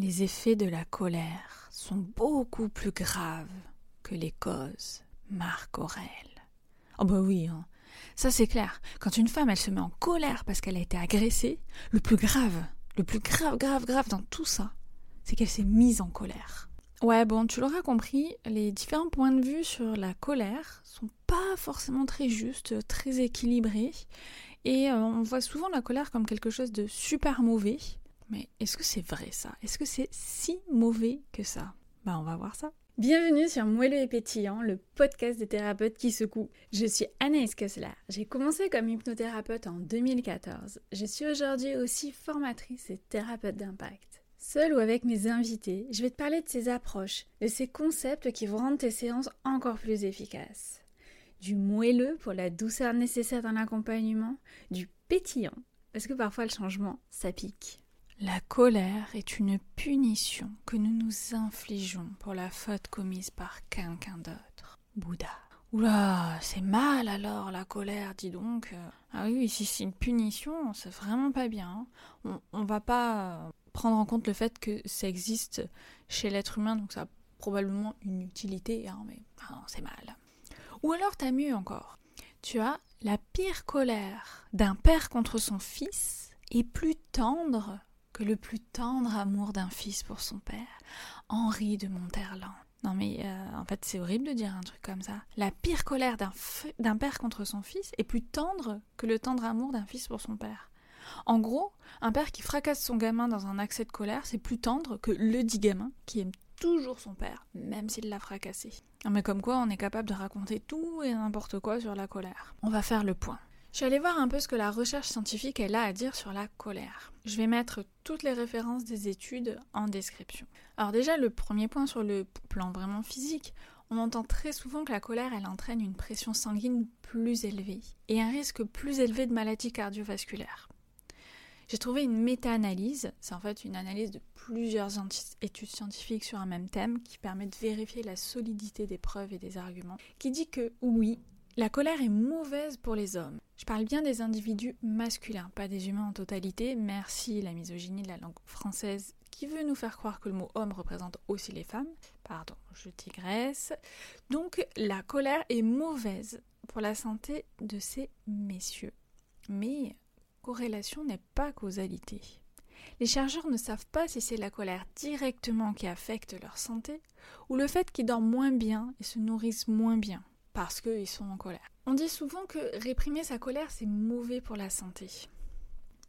Les effets de la colère sont beaucoup plus graves que les causes, Marc Aurèle. Oh bah oui, hein. ça c'est clair. Quand une femme elle se met en colère parce qu'elle a été agressée, le plus grave, le plus grave, grave, grave dans tout ça, c'est qu'elle s'est mise en colère. Ouais, bon, tu l'auras compris, les différents points de vue sur la colère sont pas forcément très justes, très équilibrés, et euh, on voit souvent la colère comme quelque chose de super mauvais. Mais est-ce que c'est vrai ça? Est-ce que c'est si mauvais que ça? Bah on va voir ça. Bienvenue sur Moelleux et Pétillant, le podcast des thérapeutes qui secouent. Je suis Anaïs Kessler. J'ai commencé comme hypnothérapeute en 2014. Je suis aujourd'hui aussi formatrice et thérapeute d'impact. Seule ou avec mes invités, je vais te parler de ces approches, de ces concepts qui vont rendre tes séances encore plus efficaces. Du moelleux pour la douceur nécessaire dans l'accompagnement, du pétillant, parce que parfois le changement, ça pique. La colère est une punition que nous nous infligeons pour la faute commise par quelqu'un d'autre. Bouddha. Oula, c'est mal alors la colère, dis donc. Ah oui, si c'est une punition, c'est vraiment pas bien. On, on va pas prendre en compte le fait que ça existe chez l'être humain, donc ça a probablement une utilité, hein, mais c'est mal. Ou alors t'as mieux encore. Tu as la pire colère d'un père contre son fils est plus tendre que le plus tendre amour d'un fils pour son père, Henri de Monterland. Non mais euh, en fait c'est horrible de dire un truc comme ça. La pire colère d'un père contre son fils est plus tendre que le tendre amour d'un fils pour son père. En gros, un père qui fracasse son gamin dans un accès de colère, c'est plus tendre que le dit gamin qui aime toujours son père, même s'il l'a fracassé. Mais comme quoi on est capable de raconter tout et n'importe quoi sur la colère. On va faire le point. Je suis allée voir un peu ce que la recherche scientifique a à dire sur la colère. Je vais mettre toutes les références des études en description. Alors déjà, le premier point sur le plan vraiment physique, on entend très souvent que la colère elle entraîne une pression sanguine plus élevée et un risque plus élevé de maladies cardiovasculaires. J'ai trouvé une méta-analyse, c'est en fait une analyse de plusieurs études scientifiques sur un même thème qui permet de vérifier la solidité des preuves et des arguments, qui dit que oui, la colère est mauvaise pour les hommes. Je parle bien des individus masculins, pas des humains en totalité. Merci la misogynie de la langue française qui veut nous faire croire que le mot homme représente aussi les femmes. Pardon, je digresse. Donc la colère est mauvaise pour la santé de ces messieurs. Mais corrélation n'est pas causalité. Les chercheurs ne savent pas si c'est la colère directement qui affecte leur santé ou le fait qu'ils dorment moins bien et se nourrissent moins bien parce qu'ils sont en colère. On dit souvent que réprimer sa colère, c'est mauvais pour la santé.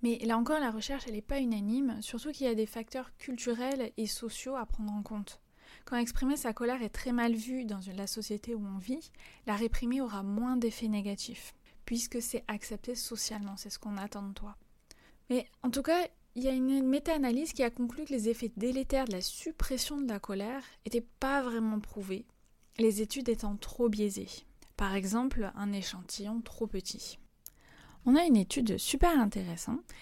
Mais là encore, la recherche, elle n'est pas unanime, surtout qu'il y a des facteurs culturels et sociaux à prendre en compte. Quand exprimer sa colère est très mal vu dans la société où on vit, la réprimer aura moins d'effets négatifs, puisque c'est accepté socialement, c'est ce qu'on attend de toi. Mais en tout cas, il y a une méta-analyse qui a conclu que les effets délétères de la suppression de la colère n'étaient pas vraiment prouvés, les études étant trop biaisées. Par exemple, un échantillon trop petit. On a une étude super intéressante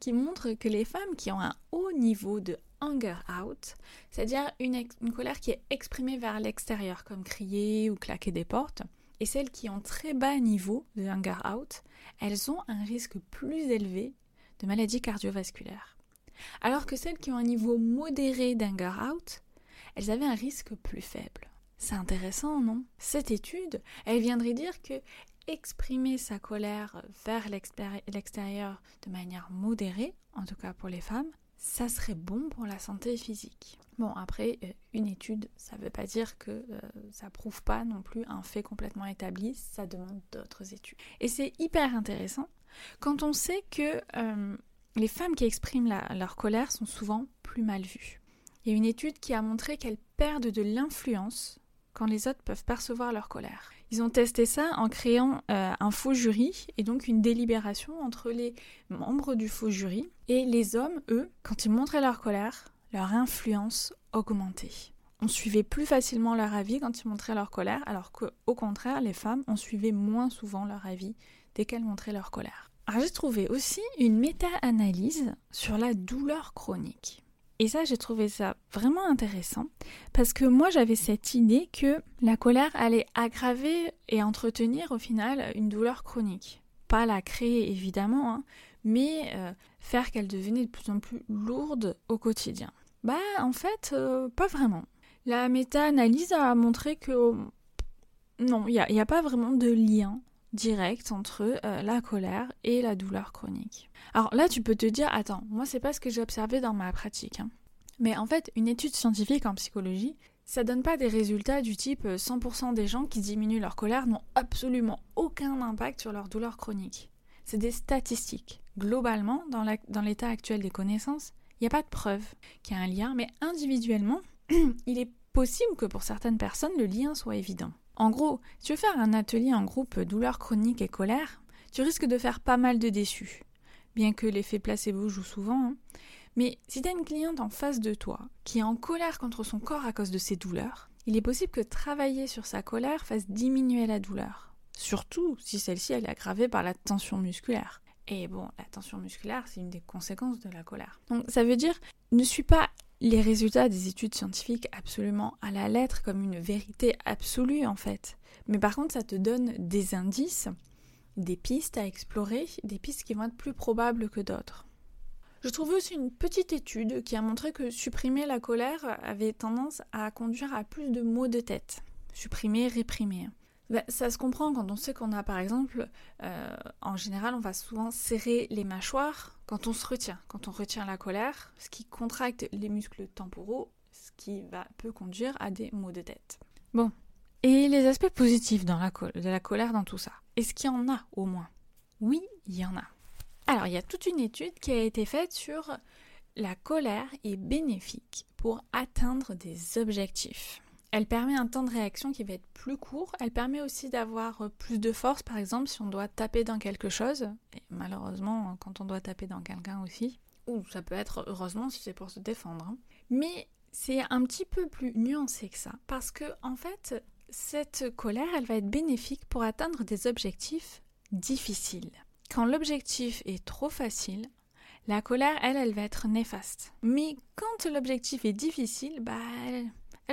qui, montre que les femmes qui ont un haut niveau de hunger out, c'est-à-dire une, une, colère qui est exprimée vers l'extérieur, comme crier ou claquer des portes, et celles qui ont très bas niveau de hunger out, elles ont un risque plus élevé de maladies cardiovasculaires. Alors que celles qui ont un niveau modéré d'hunger out, elles avaient un risque plus faible. C'est intéressant, non? Cette étude, elle viendrait dire que exprimer sa colère vers l'extérieur de manière modérée, en tout cas pour les femmes, ça serait bon pour la santé physique. Bon, après, euh, une étude, ça ne veut pas dire que euh, ça prouve pas non plus un fait complètement établi, ça demande d'autres études. Et c'est hyper intéressant quand on sait que euh, les femmes qui expriment leur colère sont souvent plus mal vues. Il y a une étude qui a montré qu'elles perdent de l'influence quand les autres peuvent percevoir leur colère. Ils ont testé ça en créant euh, un faux jury et donc une délibération entre les membres du faux jury et les hommes, eux, quand ils montraient leur colère, leur influence augmentait. On suivait plus facilement leur avis quand ils montraient leur colère, alors qu'au contraire, les femmes, on suivait moins souvent leur avis dès qu'elles montraient leur colère. j'ai trouvé aussi une méta-analyse sur la douleur chronique. Et ça, j'ai trouvé ça vraiment intéressant parce que moi, j'avais cette idée que la colère allait aggraver et entretenir au final une douleur chronique. Pas la créer évidemment, hein, mais euh, faire qu'elle devenait de plus en plus lourde au quotidien. Bah en fait, euh, pas vraiment. La méta-analyse a montré que non, il n'y a, pas vraiment de lien direct entre euh, la colère et la douleur chronique. Alors là, tu peux te dire, attends, moi c'est pas ce que j'ai observé dans ma pratique. Hein. Mais en fait, une étude scientifique en psychologie, ça donne pas des résultats du type 100% euh, des gens qui diminuent leur colère n'ont absolument aucun impact sur leur douleur chronique. C'est des statistiques. Globalement, dans l'état actuel des connaissances, il n'y a pas de preuve qu'il y a un lien, mais individuellement, il est possible que pour certaines personnes, le lien soit évident. En gros, si tu veux faire un atelier en groupe douleur chronique et colère, tu risques de faire pas mal de déçus. Bien que l'effet placebo joue souvent, hein. Mais si tu as une cliente en face de toi qui est en colère contre son corps à cause de ses douleurs, il est possible que travailler sur sa colère fasse diminuer la douleur. Surtout si celle-ci est aggravée par la tension musculaire. Et bon, la tension musculaire, c'est une des conséquences de la colère. Donc ça veut dire, ne suis pas les résultats des études scientifiques absolument à la lettre comme une vérité absolue en fait. Mais par contre, ça te donne des indices, des pistes à explorer, des pistes qui vont être plus probables que d'autres. Je trouvais aussi une petite étude qui a montré que supprimer la colère avait tendance à conduire à plus de maux de tête. Supprimer, réprimer. Ben, ça se comprend quand on sait qu'on a par exemple, euh, en général, on va souvent serrer les mâchoires quand on se retient, quand on retient la colère, ce qui contracte les muscles temporaux, ce qui peut conduire à des maux de tête. Bon, et les aspects positifs de la colère dans tout ça? Est-ce qu'il y en a au moins? Oui, il y en a. Alors, il y a toute une étude qui a été faite sur la colère est bénéfique pour atteindre des objectifs. Elle permet un temps de réaction qui va être plus court. Elle permet aussi d'avoir plus de force, par exemple, si on doit taper dans quelque chose. Et malheureusement, quand on doit taper dans quelqu'un aussi. Ou ça peut être, heureusement, si c'est pour se défendre. Hein. Mais c'est un petit peu plus nuancé que ça. Parce que, en fait, cette colère, elle va être bénéfique pour atteindre des objectifs difficiles. Quand l'objectif est trop facile, la colère, elle, elle va être néfaste. Mais quand l'objectif est difficile, bah,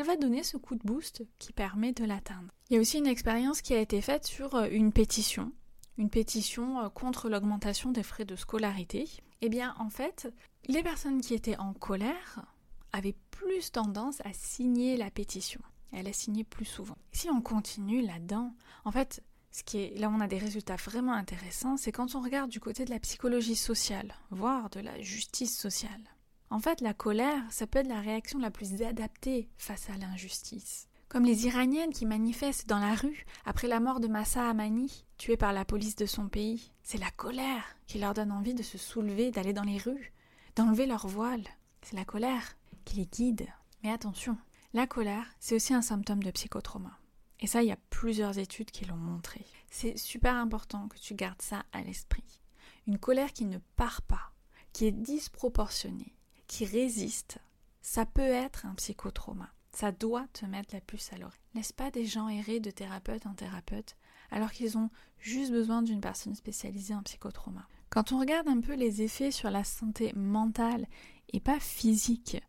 va donner ce coup de boost qui permet de l'atteindre. Il y a aussi une expérience qui a été faite sur euh, une pétition, une pétition euh, contre l'augmentation des frais de scolarité. Eh bien, en fait, les personnes qui étaient en colère avaient plus tendance à signer la pétition. Elle a signé plus souvent. Si on continue là-dedans, en fait, ce qui est, là on a des résultats vraiment intéressants, c'est quand on regarde du côté de la psychologie sociale, voire de la justice sociale. En fait, la colère, ça peut être la réaction la plus adaptée face à l'injustice. Comme les Iraniennes qui manifestent dans la rue après la mort de Massa Amani, tuée par la police de son pays. C'est la colère qui leur donne envie de se soulever, d'aller dans les rues, d'enlever leur voile. C'est la colère qui les guide. Mais attention, la colère, c'est aussi un symptôme de psychotrauma. Et ça, il y a plusieurs études qui l'ont montré. C'est super important que tu gardes ça à l'esprit. Une colère qui ne part pas, qui est disproportionnée, qui résiste, ça peut être un psychotrauma. Ça doit te mettre la puce à l'oreille. Laisse pas des gens errer de thérapeute en thérapeute alors qu'ils ont juste besoin d'une personne spécialisée en psychotrauma? Quand on regarde un peu les effets sur la santé mentale et pas physique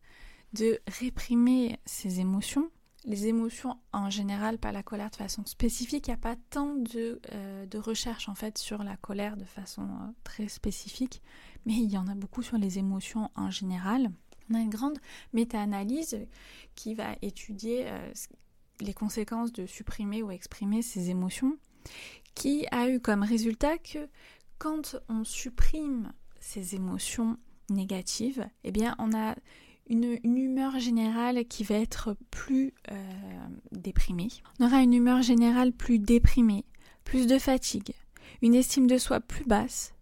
de réprimer ses émotions, les émotions en général, pas la colère de façon spécifique. Il n'y a pas tant de, euh, de recherches en fait sur la colère de façon euh, très spécifique, mais il y en a beaucoup sur les émotions en général. On a une grande méta-analyse qui va étudier euh, les conséquences de supprimer ou exprimer ces émotions, qui a eu comme résultat que quand on supprime ces émotions négatives, eh bien on a une, humeur générale qui va être plus euh, déprimée. On aura une humeur générale plus déprimée, plus de fatigue, une estime de soi plus basse,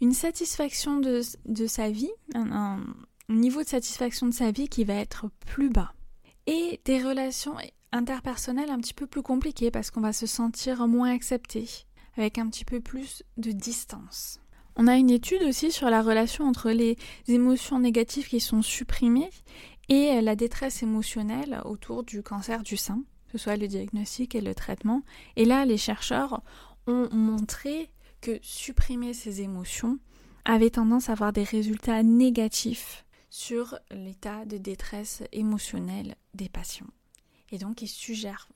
une satisfaction de, sa vie, un, niveau de satisfaction de sa vie qui va être plus bas. Et des relations interpersonnelles un petit peu plus compliquées parce qu'on va se sentir moins accepté, avec un petit peu plus de distance. On a une étude aussi sur la relation entre les émotions négatives qui sont supprimées et la détresse émotionnelle autour du cancer du sein, que ce soit le diagnostic et le traitement. Et là, les chercheurs ont montré que supprimer ces émotions avait tendance à avoir des résultats négatifs sur l'état de détresse émotionnelle des patients. Et donc, ils suggèrent,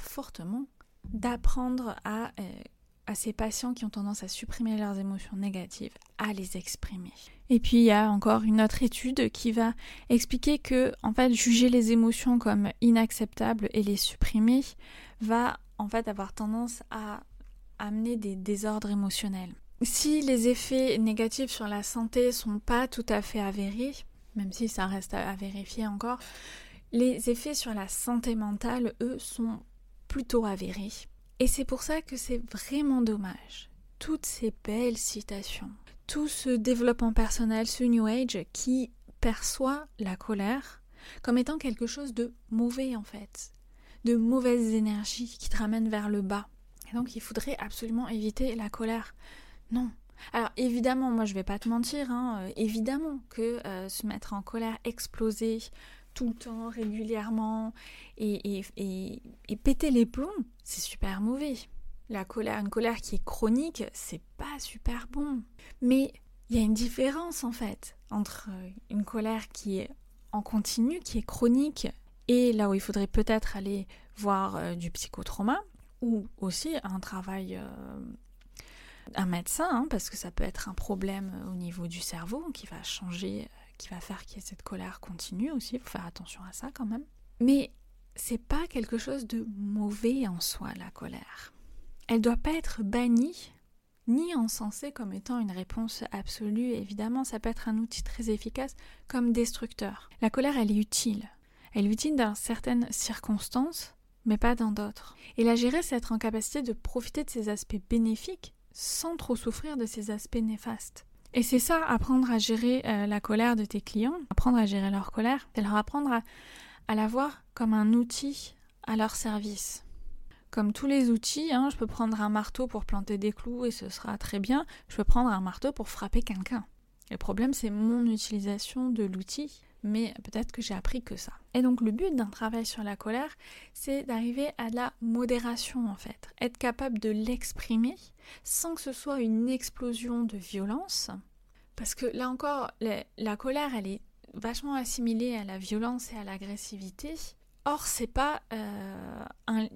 fortement d'apprendre à euh, à ces patients qui ont tendance à supprimer leurs émotions négatives à les exprimer. Et puis il y a encore une autre étude qui va expliquer que en fait juger les émotions comme inacceptables et les supprimer va en fait avoir tendance à amener des désordres émotionnels. Si les effets négatifs sur la santé sont pas tout à fait avérés, même si ça reste à, vérifier encore, les effets sur la santé mentale, eux, sont plutôt avérés. Et c'est pour ça que c'est vraiment dommage. Toutes ces belles citations, tout ce développement personnel, ce New Age qui perçoit la colère comme étant quelque chose de mauvais en fait, de mauvaises énergies qui te ramènent vers le bas. Et donc il faudrait absolument éviter la colère. Non. Alors évidemment, moi je vais pas te mentir, hein, euh, évidemment que euh, se mettre en colère, exploser tout le temps, régulièrement, et, et, et, péter les plombs, c'est super mauvais. La colère, une colère qui est chronique, c'est pas super bon. Mais il y a une différence en fait entre euh, une colère qui est en continu, qui est chronique, et là où il faudrait peut-être aller voir du psychotrauma, ou aussi un travail un médecin, hein, parce que ça peut être un problème au niveau du cerveau qui va changer, euh, qui va faire qu'il y ait cette colère continue aussi. Il faut faire attention à ça quand même. Mais c'est pas quelque chose de mauvais en soi, la colère. Elle doit pas être bannie ni encensée comme étant une réponse absolue. Évidemment, ça peut être un outil très efficace comme destructeur. La colère, elle est utile. Elle est utile dans certaines circonstances, mais pas dans d'autres. Et la gérer, c'est être en capacité de profiter de ses aspects bénéfiques sans trop souffrir de ces aspects néfastes. Et c'est ça, apprendre à gérer euh, la colère de tes clients, apprendre à gérer leur colère, c'est leur apprendre à, à la voir comme un outil à leur service. Comme tous les outils, hein, je peux prendre un marteau pour planter des clous et ce sera très bien, je peux prendre un marteau pour frapper quelqu'un. Le problème, c'est mon utilisation de l'outil mais peut-être que j'ai appris que ça. Et donc le but d'un travail sur la colère, c'est d'arriver à la modération en fait, être capable de l'exprimer sans que ce soit une explosion de violence, parce que là encore, la, colère, elle est vachement assimilée à la violence et à l'agressivité. Or, c'est pas euh,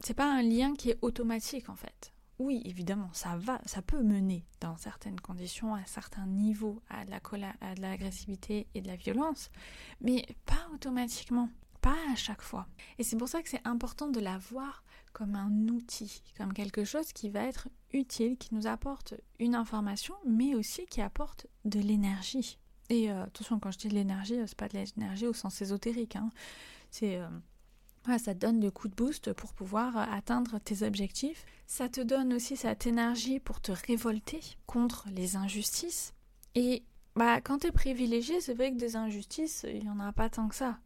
c'est pas un lien qui est automatique en fait oui, évidemment, ça va, ça peut mener dans certaines conditions à de la colère, à de l'agressivité et de la violence, mais pas automatiquement, pas à chaque fois. Et c'est pour ça que c'est important de la voir comme un outil, comme quelque chose qui va être utile, qui nous apporte une information, mais aussi qui apporte de l'énergie. Et euh, attention, quand je dis de l'énergie, c'est pas de l'énergie au sens ésotérique. Hein. C'est euh, ça te donne le coup de boost pour pouvoir euh, atteindre tes objectifs. Ça te donne aussi cette énergie pour te révolter contre les injustices. Et bah, quand tu es privilégié, c'est vrai que des injustices, il n'y en a pas tant que ça.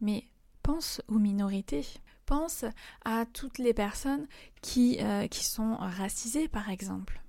Mais pense aux minorités. Pense à toutes les personnes qui, euh, qui sont racisées, par exemple.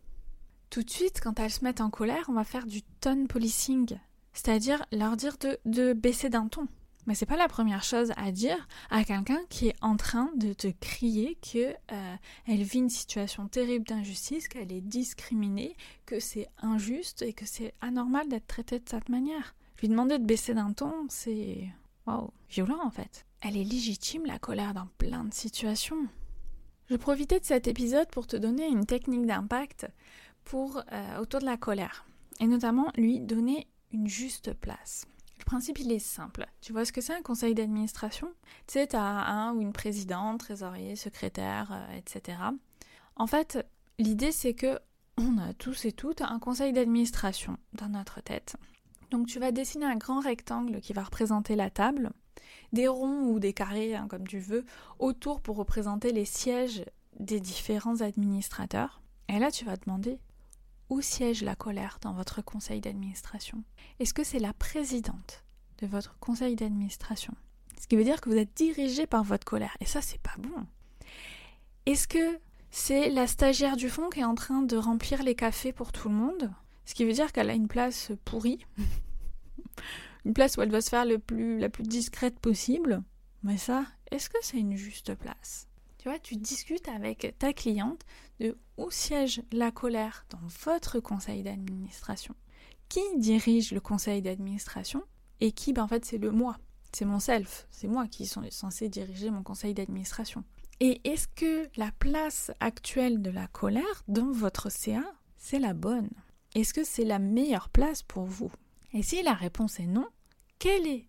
Tout de suite, quand elles se mettent en colère, on va faire du tone policing. C'est-à-dire leur dire de, de baisser d'un ton. Mais c'est pas la première chose à dire à quelqu'un qui est en train de te crier que euh, elle vit une situation terrible d'injustice, qu'elle est discriminée, que c'est injuste et que c'est anormal d'être traité de cette manière. Lui demander de baisser d'un ton, c'est wow, violent en fait. Elle est légitime la colère dans plein de situations. Je profitais de cet épisode pour te donner une technique d'impact euh, autour de la colère et notamment lui donner une juste place principe, il est simple. Tu vois ce que c'est un conseil d'administration? Tu sais, tu as un ou une présidente, trésorier, secrétaire, euh, etc. En fait, l'idée, c'est que on a tous et toutes un conseil d'administration dans notre tête. Donc tu vas dessiner un grand rectangle qui va représenter la table, des ronds ou des carrés, hein, comme tu veux, autour pour représenter les sièges des différents administrateurs. Et là, tu vas demander où siège la colère dans votre conseil d'administration? Est-ce que c'est la présidente de votre conseil d'administration? Ce qui veut dire que vous êtes dirigé par votre colère. Et ça, c'est pas bon. Est-ce que c'est la stagiaire du fond qui est en train de remplir les cafés pour tout le monde? Ce qui veut dire qu'elle a une place pourrie. une place où elle doit se faire la plus discrète possible. Mais ça, est-ce que c'est une juste place? Tu vois, tu discutes avec ta cliente de où siège la colère dans votre conseil d'administration Qui dirige le conseil d'administration Et qui, ben, en fait, c'est le moi. C'est mon self. C'est moi qui suis censé diriger mon conseil d'administration. Et est-ce que la place actuelle de la colère dans votre CA, c'est la bonne? Est-ce que c'est la meilleure place pour vous? Et si la réponse est non, quelle est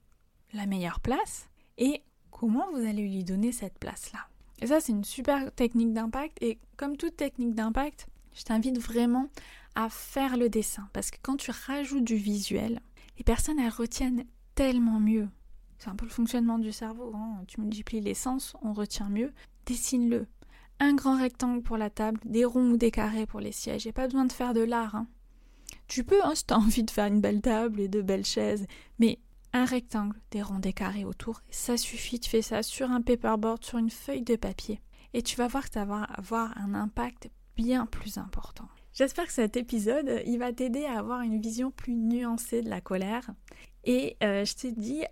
la meilleure place? Et comment vous allez lui donner cette place-là? Et ça, c'est une super technique d'impact. Et comme toute technique d'impact, je t'invite vraiment à faire le dessin. Parce que quand tu rajoutes du visuel, les personnes, elles retiennent tellement mieux. C'est un peu le fonctionnement du cerveau. Hein. Tu multiplies les sens, on retient mieux dessine-le. Un grand rectangle pour la table, des ronds ou des carrés pour les sièges. Et pas besoin de faire de l'art. Hein. Tu peux, hein, si tu as envie de faire une belle table et de belles chaises, mais un rectangle, des ronds, des carrés autour, ça suffit. Tu fais ça sur un paperboard, sur une feuille de papier. Et tu vas voir que ça va avoir un impact bien plus important. J'espère que cet épisode, il va t'aider à avoir une vision plus nuancée de la colère. Et euh, je te dis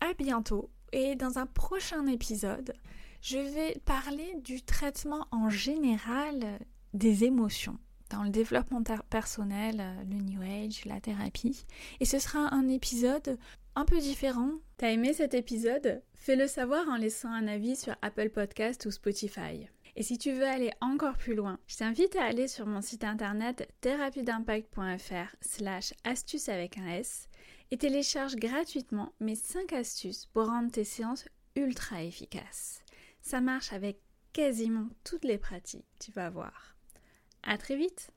à bientôt. Et dans un prochain épisode, je vais parler du traitement en général des émotions dans le développement personnel, le New Age, la thérapie. Et ce sera un épisode un peu différent. T'as aimé cet épisode? Fais-le savoir en laissant un avis sur Apple Podcast ou Spotify. Et si tu veux aller encore plus loin, je t'invite à aller sur mon site internet thérapie-d'impact.fr slash astuces avec un S et télécharge gratuitement mes 5 astuces pour rendre tes séances ultra efficaces. Ça marche avec quasiment toutes les pratiques, tu vas voir. À très vite